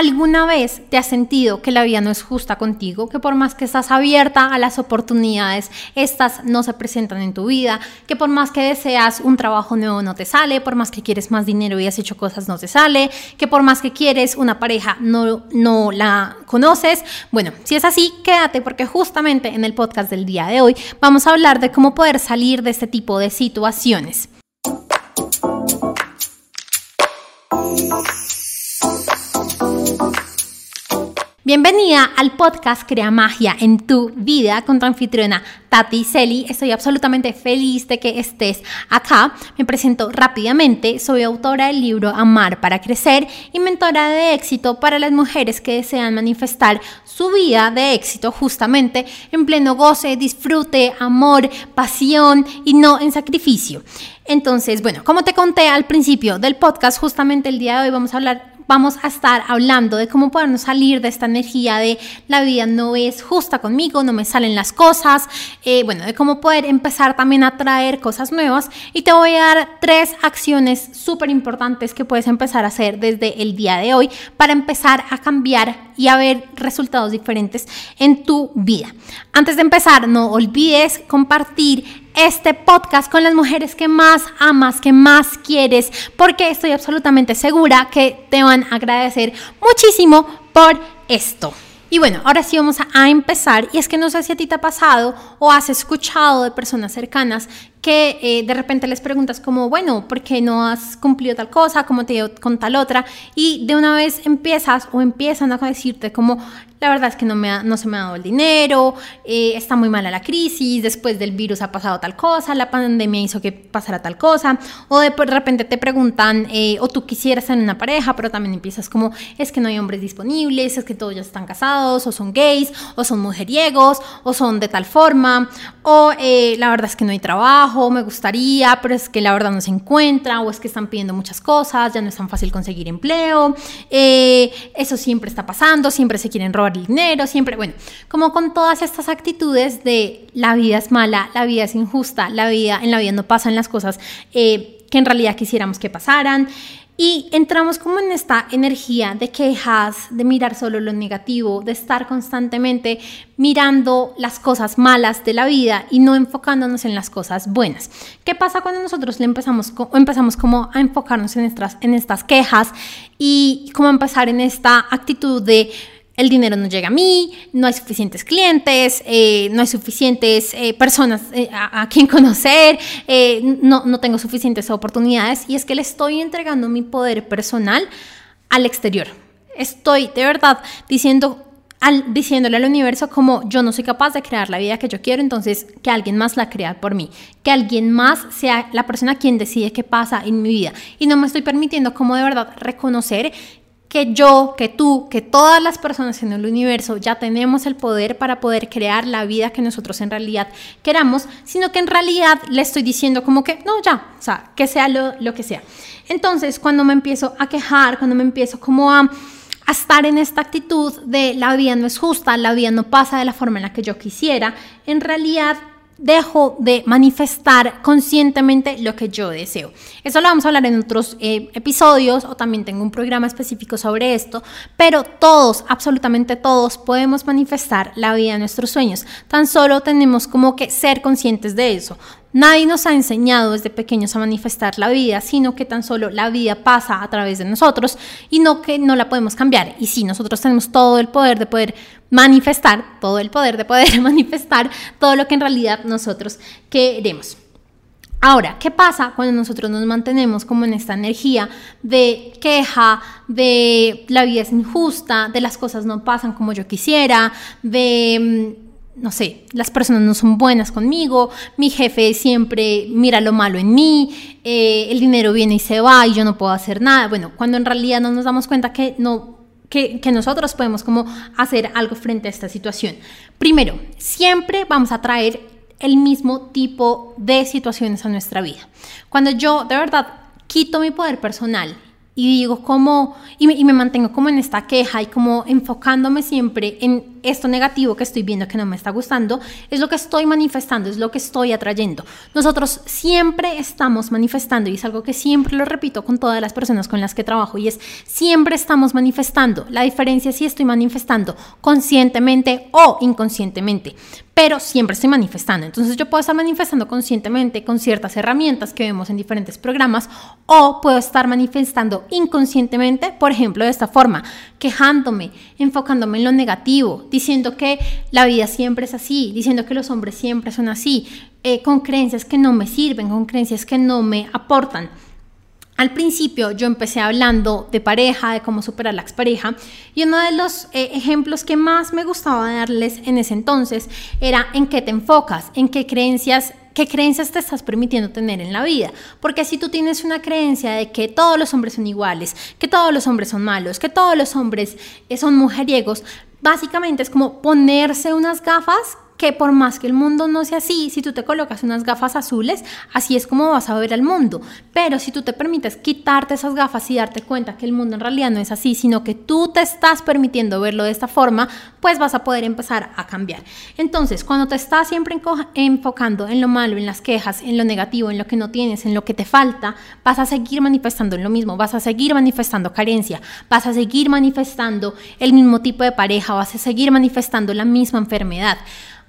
¿Alguna vez te has sentido que la vida no es justa contigo? Que por más que estás abierta a las oportunidades, estas no se presentan en tu vida, que por más que deseas un trabajo nuevo no te sale, por más que quieres más dinero y has hecho cosas no te sale, que por más que quieres una pareja no, no la conoces. Bueno, si es así, quédate porque justamente en el podcast del día de hoy vamos a hablar de cómo poder salir de este tipo de situaciones. Bienvenida al podcast Crea Magia en tu vida con tu anfitriona Tati Celi. Estoy absolutamente feliz de que estés acá. Me presento rápidamente. Soy autora del libro Amar para Crecer y mentora de éxito para las mujeres que desean manifestar su vida de éxito justamente en pleno goce, disfrute, amor, pasión y no en sacrificio. Entonces, bueno, como te conté al principio del podcast, justamente el día de hoy vamos a hablar vamos a estar hablando de cómo podernos salir de esta energía de la vida no es justa conmigo, no me salen las cosas, eh, bueno, de cómo poder empezar también a traer cosas nuevas y te voy a dar tres acciones súper importantes que puedes empezar a hacer desde el día de hoy para empezar a cambiar y a ver resultados diferentes en tu vida. Antes de empezar, no olvides compartir este podcast con las mujeres que más amas, que más quieres, porque estoy absolutamente segura que te van a agradecer muchísimo por esto. Y bueno, ahora sí vamos a, empezar. Y es que no sé si a ti te ha pasado o has escuchado de personas cercanas que eh, de repente les preguntas como, bueno, ¿por qué no has cumplido tal cosa? ¿Cómo te dio con tal otra? Y de una vez empiezas o empiezan a decirte como, la verdad es que no, me no se me ha dado el dinero, eh, está muy mala la crisis, después del virus ha pasado tal cosa, la pandemia hizo que pasara tal cosa, o de, repente te preguntan, eh, o tú quisieras tener una pareja, pero también empiezas como, es que no hay hombres disponibles, es que todos ya están casados, o son gays, o son mujeriegos, o son de tal forma, o eh, la verdad es que no hay trabajo, me gustaría, pero es que la verdad no se encuentra, o es que están pidiendo muchas cosas, ya no es tan fácil conseguir empleo, eso siempre está pasando, siempre se quieren robar dinero, siempre, bueno, como con todas estas actitudes de la vida es mala, la vida es injusta, la vida, en la vida no pasan las cosas eh, que en realidad quisiéramos que pasaran. Y entramos como en esta energía de quejas, de mirar solo lo negativo, de estar constantemente mirando las cosas malas de la vida y no enfocándonos en las cosas buenas. ¿Qué pasa cuando nosotros le empezamos, empezamos como a enfocarnos en estas, en estas quejas y como empezar en esta actitud de el dinero no llega a mí, no hay suficientes clientes, eh, no hay suficientes eh, personas eh, a, quien conocer, no, no tengo suficientes oportunidades. Y es que le estoy entregando mi poder personal al exterior. Estoy de verdad diciendo diciéndole al universo como yo no soy capaz de crear la vida que yo quiero, entonces que alguien más la crea por mí, que alguien más sea la persona quien decide qué pasa en mi vida. Y no me estoy permitiendo como de verdad reconocer que yo, que tú, que todas las personas en el universo ya tenemos el poder para poder crear la vida que nosotros en realidad queramos, sino que en realidad le estoy diciendo como que no, ya, o sea, que sea lo, lo que sea. Entonces, cuando me empiezo a quejar, cuando me empiezo como a, a estar en esta actitud de la vida no es justa, la vida no pasa de la forma en la que yo quisiera, en realidad dejo de manifestar conscientemente lo que yo deseo. Eso lo vamos a hablar en otros eh, episodios o también tengo un programa específico sobre esto, pero todos, absolutamente todos, podemos manifestar la vida de nuestros sueños. Tan solo tenemos como que ser conscientes de eso. Nadie nos ha enseñado desde pequeños a manifestar la vida, sino que tan solo la vida pasa a través de nosotros y no que no la podemos cambiar. Y sí, nosotros tenemos todo el poder de poder manifestar, todo el poder de poder manifestar todo lo que en realidad nosotros queremos. Ahora, ¿qué pasa cuando nosotros nos mantenemos como en esta energía de queja, de la vida es injusta, de las cosas no pasan como yo quisiera, de mm, no sé, las personas no son buenas conmigo, mi jefe siempre mira lo malo en mí, eh, el dinero viene y se va y yo no puedo hacer nada. Bueno, cuando en realidad no nos damos cuenta que no que, nosotros podemos como hacer algo frente a esta situación. Primero, siempre vamos a traer el mismo tipo de situaciones a nuestra vida. Cuando yo de verdad quito mi poder personal y digo como, y me, y me mantengo como en esta queja y como enfocándome siempre en esto negativo que estoy viendo que no me está gustando, es lo que estoy manifestando, es lo que estoy atrayendo. Nosotros siempre estamos manifestando y es algo que siempre lo repito con todas las personas con las que trabajo y es siempre estamos manifestando. La diferencia es si estoy manifestando conscientemente o inconscientemente pero siempre estoy manifestando. Entonces yo puedo estar manifestando conscientemente con ciertas herramientas que vemos en diferentes programas o puedo estar manifestando inconscientemente, por ejemplo, de esta forma, quejándome, enfocándome en lo negativo, diciendo que la vida siempre es así, diciendo que los hombres siempre son así, eh, con creencias que no me sirven, con creencias que no me aportan. Al principio yo empecé hablando de pareja, de cómo superar la expareja, y uno de los eh, ejemplos que más me gustaba darles en ese entonces era en qué te enfocas, en qué creencias qué creencias te estás permitiendo tener en la vida. Porque si tú tienes una creencia de que todos los hombres son iguales, que todos los hombres son malos, que todos los hombres eh, son mujeriegos, básicamente es como ponerse unas gafas que por más que el mundo no sea así, si tú te colocas unas gafas azules, así es como vas a ver el mundo. Pero si tú te permites quitarte esas gafas y darte cuenta que el mundo en realidad no es así, sino que tú te estás permitiendo verlo de esta forma, pues vas a poder empezar a cambiar. Entonces, cuando te estás siempre enfocando en lo malo, en las quejas, en lo negativo, en lo que no tienes, en lo que te falta, vas a seguir manifestando lo mismo, vas a seguir manifestando carencia, vas a seguir manifestando el mismo tipo de pareja, vas a seguir manifestando la misma enfermedad.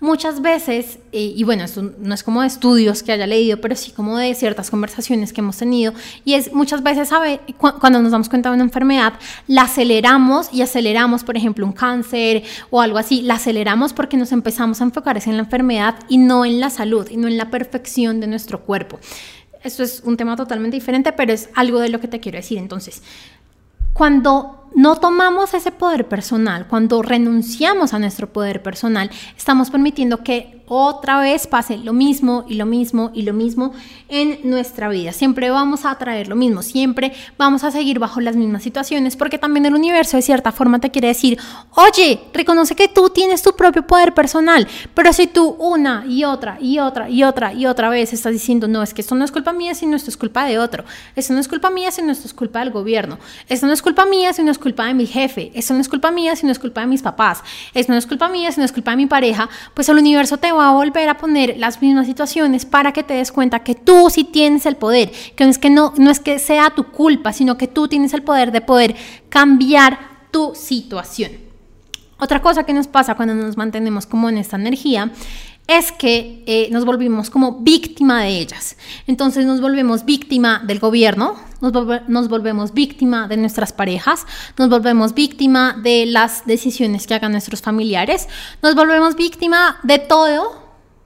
Muchas veces, eh, y bueno, esto no es como de estudios que haya leído, pero sí como de ciertas conversaciones que hemos tenido, y es muchas veces, ¿sabe? cuando nos damos cuenta de una enfermedad, la aceleramos y aceleramos, por ejemplo, un cáncer o algo así, la aceleramos porque nos empezamos a enfocar en la enfermedad y no en la salud, y no en la perfección de nuestro cuerpo. Esto es un tema totalmente diferente, pero es algo de lo que te quiero decir. Entonces, cuando no tomamos ese poder personal, cuando renunciamos a nuestro poder personal, estamos permitiendo que otra vez pase lo mismo y lo mismo y lo mismo en nuestra vida. Siempre vamos a traer lo mismo, siempre vamos a seguir bajo las mismas situaciones porque también el universo de cierta forma te quiere decir, oye, reconoce que tú tienes tu propio poder personal, pero si tú una y otra y otra y otra y otra vez estás diciendo, no, es que esto no es culpa mía, sino esto es culpa de otro, esto no es culpa mía, sino esto es culpa del gobierno, esto no es culpa mía, sino es culpa de mi jefe, esto no es culpa mía, sino es culpa de mis papás, esto no es culpa mía, sino es culpa de mi pareja, pues el universo te va a volver a poner las mismas situaciones para que te des cuenta que tú sí tienes el poder, que no es que, no, no es que sea tu culpa, sino que tú tienes el poder de poder cambiar tu situación. Otra cosa que nos pasa cuando nos mantenemos como en esta energía es que eh, nos volvimos como víctima de ellas. Entonces nos volvemos víctima del gobierno, nos, volvemos víctima de nuestras parejas, nos volvemos víctima de las decisiones que hagan nuestros familiares, nos volvemos víctima de todo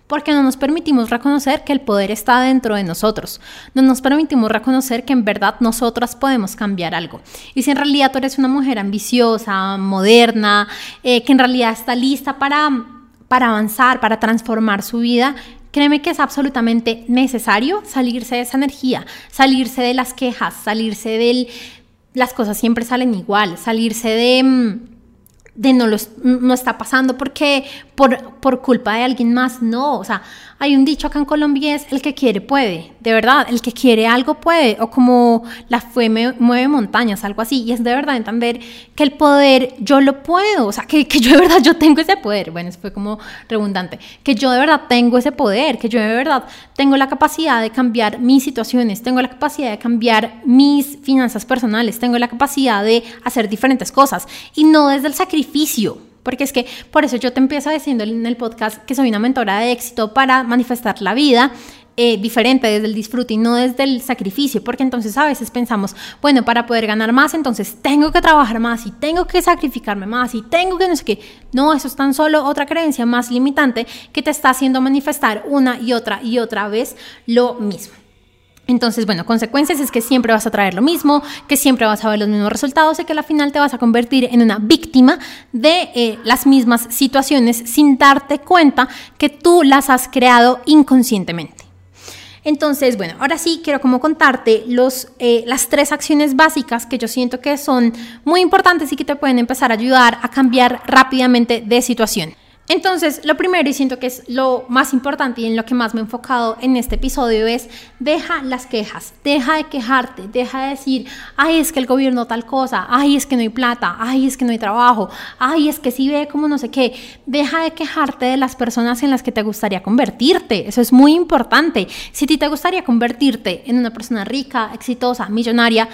porque no nos permitimos reconocer que el poder está dentro de nosotros. No nos permitimos reconocer que en verdad nosotras podemos cambiar algo. Y si en realidad tú eres una mujer ambiciosa, moderna, eh, que en realidad está lista para, para avanzar, para transformar su vida, créeme que es absolutamente necesario salirse de esa energía, salirse de las quejas, salirse de las cosas siempre salen igual, salirse de mm, de no lo no está pasando porque por, por culpa de alguien más, no, o sea, hay un dicho acá en Colombia es el que quiere puede, de verdad, el que quiere algo puede, o como la fue mueve montañas, algo así, y es de verdad entender que el poder yo lo puedo, o sea, que, que yo de verdad yo tengo ese poder, bueno, eso fue como redundante, que yo de verdad tengo ese poder, que yo de verdad tengo la capacidad de cambiar mis situaciones, tengo la capacidad de cambiar mis finanzas personales, tengo la capacidad de hacer diferentes cosas, y no desde el sacrificio, porque es que por eso yo te empiezo diciendo en el podcast que soy una mentora de éxito para manifestar la vida eh, diferente desde el disfrute y no desde el sacrificio, porque entonces a veces pensamos, bueno, para poder ganar más, entonces tengo que trabajar más y tengo que sacrificarme más y tengo que no sé qué. No, eso es tan solo otra creencia más limitante que te está haciendo manifestar una y otra y otra vez lo mismo. Entonces, bueno, consecuencias es que siempre vas a traer lo mismo, que siempre vas a ver los mismos resultados y que al final te vas a convertir en una víctima de eh, las mismas situaciones sin darte cuenta que tú las has creado inconscientemente. Entonces, bueno, ahora sí quiero como contarte los, eh, las tres acciones básicas que yo siento que son muy importantes y que te pueden empezar a ayudar a cambiar rápidamente de situación. Entonces, lo primero y siento que es lo más importante y en lo que más me he enfocado en este episodio es deja las quejas, deja de quejarte, deja de decir, ay, es que el gobierno tal cosa, ay, es que no hay plata, ay, es que no hay trabajo, ay, es que si ve como no sé qué, deja de quejarte de las personas en las que te gustaría convertirte, eso es muy importante. Si a ti te gustaría convertirte en una persona rica, exitosa, millonaria,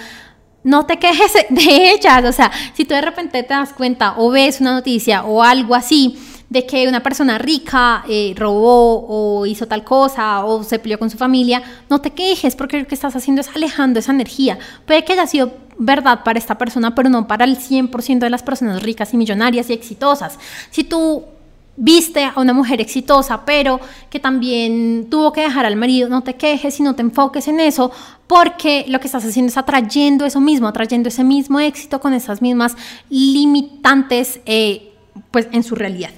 no te quejes de ellas, o sea, si tú de repente te das cuenta o ves una noticia o algo así, de que una persona rica eh, robó o hizo tal cosa o se peleó con su familia, no te quejes porque lo que estás haciendo es alejando esa energía. Puede que haya sido verdad para esta persona, pero no para el 100% de las personas ricas y millonarias y exitosas. Si tú viste a una mujer exitosa, pero que también tuvo que dejar al marido, no te quejes y no te enfoques en eso, porque lo que estás haciendo es atrayendo eso mismo, atrayendo ese mismo éxito con esas mismas limitantes eh, pues en su realidad.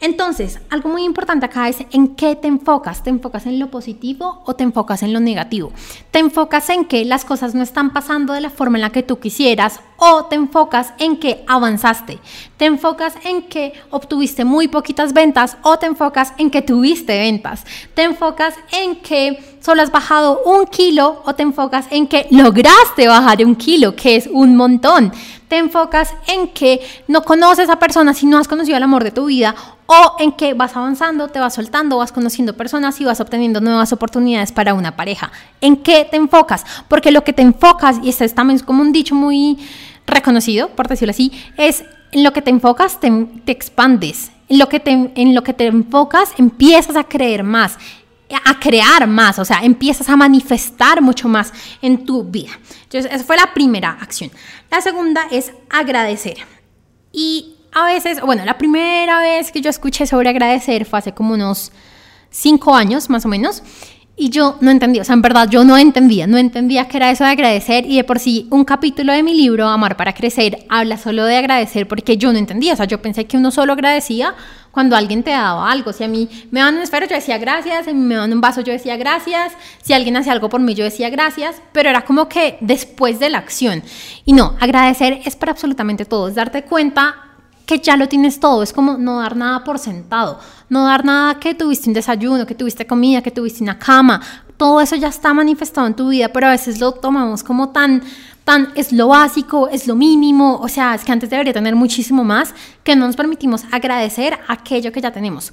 Entonces, algo muy importante acá es en qué te enfocas. ¿Te enfocas en lo positivo o te enfocas en lo negativo? ¿Te enfocas en que las cosas no están pasando de la forma en la que tú quisieras o te enfocas en que avanzaste? ¿Te enfocas en que obtuviste muy poquitas ventas o te enfocas en que tuviste ventas? ¿Te enfocas en que solo has bajado un kilo o te enfocas en que lograste bajar un kilo, que es un montón? Te enfocas en que no conoces a personas si no has conocido el amor de tu vida o en que vas avanzando, te vas soltando, vas conociendo personas y vas obteniendo nuevas oportunidades para una pareja. ¿En qué te enfocas? Porque lo que te enfocas, y este es también como un dicho muy reconocido, por decirlo así, es en lo que te enfocas te, expandes. En lo, que te, en lo que te enfocas empiezas a creer más a crear más, o sea, empiezas a manifestar mucho más en tu vida. Entonces, esa fue la primera acción. La segunda es agradecer. Y a veces, bueno, la primera vez que yo escuché sobre agradecer fue hace como unos cinco años más o menos. Y yo no entendía, o sea, en verdad yo no entendía, no entendía qué era eso de agradecer y de por sí un capítulo de mi libro, Amar para Crecer, habla solo de agradecer porque yo no entendía, o sea, yo pensé que uno solo agradecía cuando alguien te daba algo, si a mí me dan un esfero yo decía gracias, si me dan un vaso yo decía gracias, si alguien hace algo por mí yo decía gracias, pero era como que después de la acción. Y no, agradecer es para absolutamente todo, es darte cuenta que ya lo tienes todo, es como no dar nada por sentado, no dar nada que tuviste un desayuno, que tuviste comida, que tuviste una cama, todo eso ya está manifestado en tu vida, pero a veces lo tomamos como tan, tan, es lo básico, es lo mínimo, o sea, es que antes debería tener muchísimo más, que no nos permitimos agradecer aquello que ya tenemos.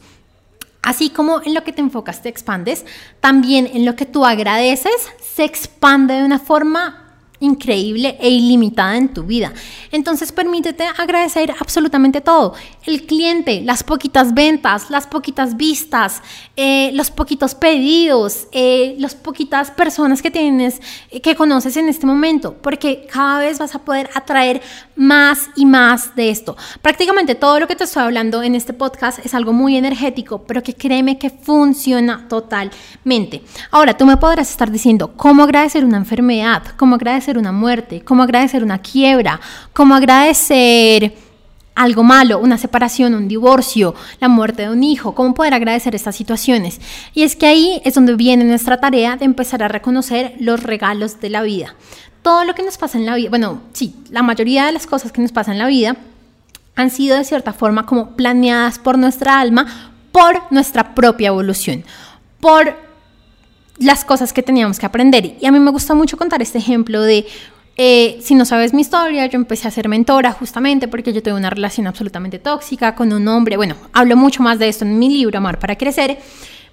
Así como en lo que te enfocas te expandes, también en lo que tú agradeces se expande de una forma increíble e ilimitada en tu vida. Entonces permítete agradecer absolutamente todo. El cliente, las poquitas ventas, las poquitas vistas, eh, los poquitos pedidos, eh, las poquitas personas que tienes, eh, que conoces en este momento, porque cada vez vas a poder atraer más y más de esto. Prácticamente todo lo que te estoy hablando en este podcast es algo muy energético, pero que créeme que funciona totalmente. Ahora, tú me podrás estar diciendo cómo agradecer una enfermedad, cómo agradecer una muerte, cómo agradecer una quiebra, cómo agradecer algo malo, una separación, un divorcio, la muerte de un hijo, cómo poder agradecer estas situaciones. Y es que ahí es donde viene nuestra tarea de empezar a reconocer los regalos de la vida. Todo lo que nos pasa en la vida, bueno, sí, la mayoría de las cosas que nos pasan en la vida han sido de cierta forma como planeadas por nuestra alma, por nuestra propia evolución, por las cosas que teníamos que aprender. Y a mí me gusta mucho contar este ejemplo de, eh, si no sabes mi historia, yo empecé a ser mentora justamente porque yo tuve una relación absolutamente tóxica con un hombre. Bueno, hablo mucho más de esto en mi libro, Amar para Crecer,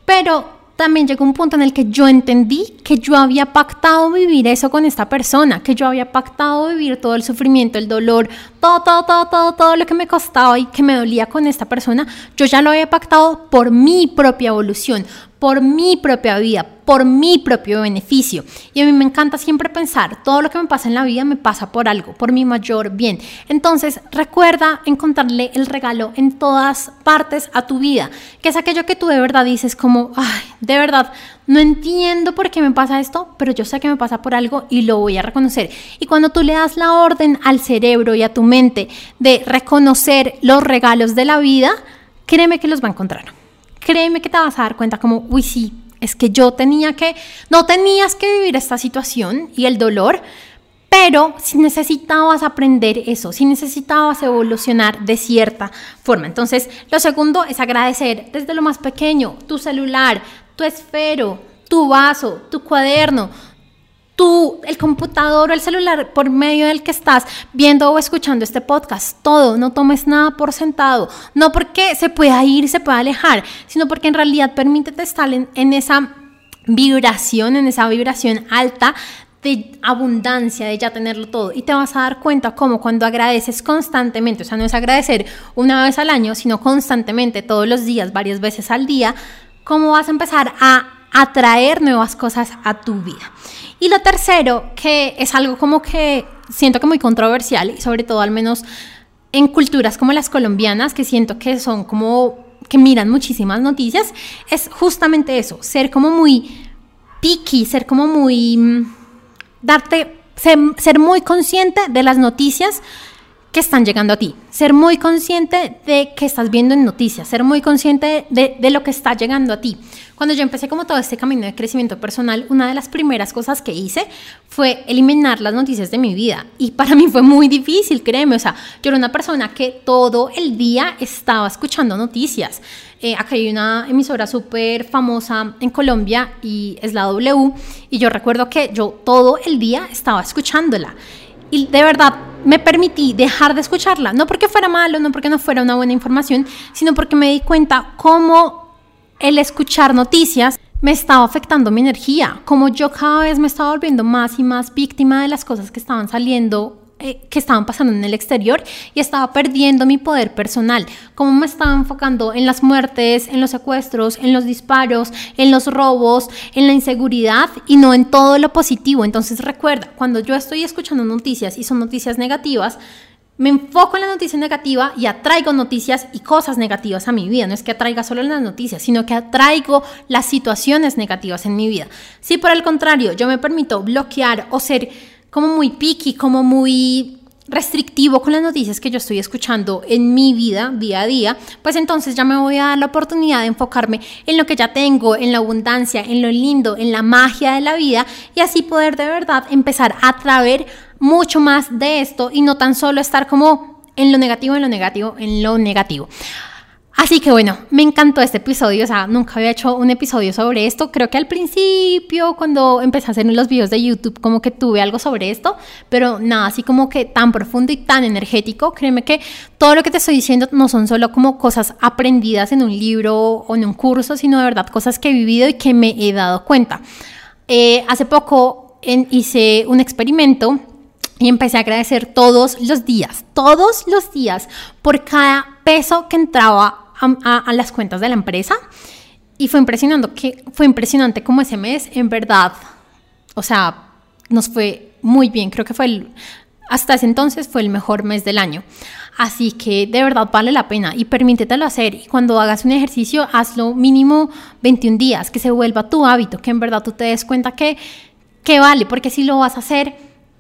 pero también llegó un punto en el que yo entendí que yo había pactado vivir eso con esta persona, que yo había pactado vivir todo el sufrimiento, el dolor, todo, todo, todo, todo, todo lo que me costaba y que me dolía con esta persona, yo ya lo había pactado por mi propia evolución, por mi propia vida, por mi propio beneficio. Y a mí me encanta siempre pensar, todo lo que me pasa en la vida me pasa por algo, por mi mayor bien. Entonces, recuerda encontrarle el regalo en todas partes a tu vida, que es aquello que tú de verdad dices como, ay, de verdad, no entiendo por qué me pasa esto, pero yo sé que me pasa por algo y lo voy a reconocer. Y cuando tú le das la orden al cerebro y a tu mente de reconocer los regalos de la vida, créeme que los va a encontrar créeme que te vas a dar cuenta como, uy, sí, es que yo tenía que, no tenías que vivir esta situación y el dolor, pero si necesitabas aprender eso, si necesitabas evolucionar de cierta forma. Entonces, lo segundo es agradecer desde lo más pequeño, tu celular, tu esfero, tu vaso, tu cuaderno, tu, el computador o el celular por medio del que estás viendo o escuchando este podcast. Todo, no tomes nada por sentado. No porque se pueda ir, se pueda alejar, sino porque en realidad permítete estar en, en esa vibración, en esa vibración alta de abundancia, de ya tenerlo todo. Y te vas a dar cuenta como cuando agradeces constantemente, o sea, no es agradecer una vez al año, sino constantemente, todos los días, varias veces al día, cómo vas a empezar a atraer nuevas cosas a tu vida. Y lo tercero, que es algo como que siento que muy controversial, y sobre todo al menos en culturas como las colombianas, que siento que son como que miran muchísimas noticias, es justamente eso, ser como muy picky, ser como muy mm, darte, ser, muy consciente de las noticias que están llegando a ti, ser muy consciente de que estás viendo en noticias, ser muy consciente de, de, lo que está llegando a ti. Cuando yo empecé como todo este camino de crecimiento personal, una de las primeras cosas que hice fue eliminar las noticias de mi vida y para mí fue muy difícil, créeme, o sea, yo era una persona que todo el día estaba escuchando noticias. Eh, acá hay una emisora súper famosa en Colombia y es la W. Y yo recuerdo que yo todo el día estaba escuchándola. Y de verdad me permití dejar de escucharla. No porque fuera malo, no porque no fuera una buena información, sino porque me di cuenta cómo el escuchar noticias me estaba afectando mi energía, como yo cada vez me estaba volviendo más y más víctima de las cosas que estaban saliendo eh, que estaban pasando en el exterior y estaba perdiendo mi poder personal, como me estaba enfocando en las muertes, en los secuestros, en los disparos, en los robos, en la inseguridad y no en todo lo positivo. Entonces recuerda, cuando yo estoy escuchando noticias y son noticias negativas, me enfoco en la noticia negativa y atraigo noticias y cosas negativas a mi vida. No es que atraiga solo las noticias, sino que atraigo las situaciones negativas en mi vida. Si por el contrario yo me permito bloquear o ser como muy picky, como muy restrictivo con las noticias que yo estoy escuchando en mi vida día a día, pues entonces ya me voy a dar la oportunidad de enfocarme en lo que ya tengo, en la abundancia, en lo lindo, en la magia de la vida y así poder de verdad empezar a traer mucho más de esto y no tan solo estar como en lo negativo, en lo negativo, en lo negativo. Así que bueno, me encantó este episodio, o sea, nunca había hecho un episodio sobre esto. Creo que al principio, cuando empecé a hacer los videos de YouTube, como que tuve algo sobre esto, pero nada, así como que tan profundo y tan energético. Créeme que todo lo que te estoy diciendo no son solo como cosas aprendidas en un libro o en un curso, sino de verdad cosas que he vivido y que me he dado cuenta. Eh, hace poco hice un experimento y empecé a agradecer todos los días, todos los días, por cada peso que entraba a, las cuentas de la empresa y fue impresionante, que, fue impresionante como ese mes, en verdad, o sea, nos fue muy bien, creo que fue hasta ese entonces fue el mejor mes del año. Así que de verdad vale la pena y permítetelo hacer. Y cuando hagas un ejercicio, hazlo mínimo 21 días, que se vuelva tu hábito, que en verdad tú te des cuenta que, que vale, porque si lo vas a hacer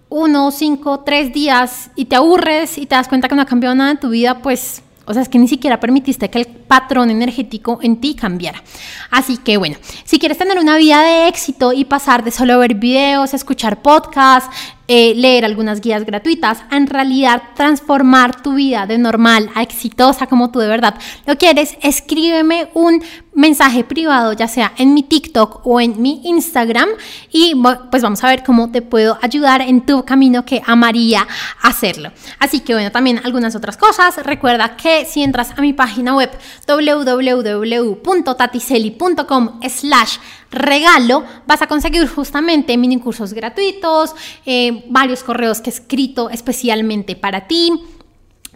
uno, cinco, tres días y te aburres y te das cuenta que no ha cambiado nada en tu vida, pues o sea, es que ni siquiera permitiste que el patrón energético en ti cambiara. Así que bueno, si quieres tener una vida de éxito y pasar de solo ver videos, escuchar podcasts, eh, leer algunas guías gratuitas, en realidad transformar tu vida de normal a exitosa como tú de verdad lo quieres, escríbeme un mensaje privado, ya sea en mi TikTok o en mi Instagram y pues vamos a ver cómo te puedo ayudar en tu camino que amaría hacerlo. Así que bueno, también algunas otras cosas. Recuerda que si entras a mi página web www.tatiseli.com slash regalo, vas a conseguir justamente mini cursos gratuitos, eh, varios correos que he escrito especialmente para ti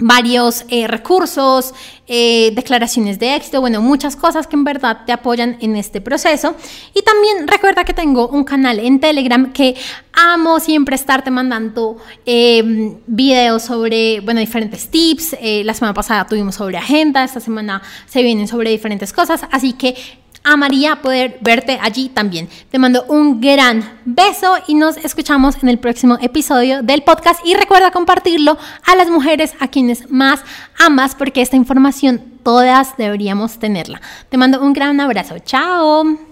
varios eh, recursos, eh, declaraciones de éxito, bueno, muchas cosas que en verdad te apoyan en este proceso. Y también recuerda que tengo un canal en Telegram que amo siempre estarte mandando videos sobre, bueno, diferentes tips. la semana pasada tuvimos sobre agenda, esta semana se vienen sobre diferentes cosas, así que amaría poder verte allí también. Te mando un gran beso y nos escuchamos en el próximo episodio del podcast y recuerda compartirlo a las mujeres a quienes más amas porque esta información todas deberíamos tenerla. Te mando un gran abrazo. Chao.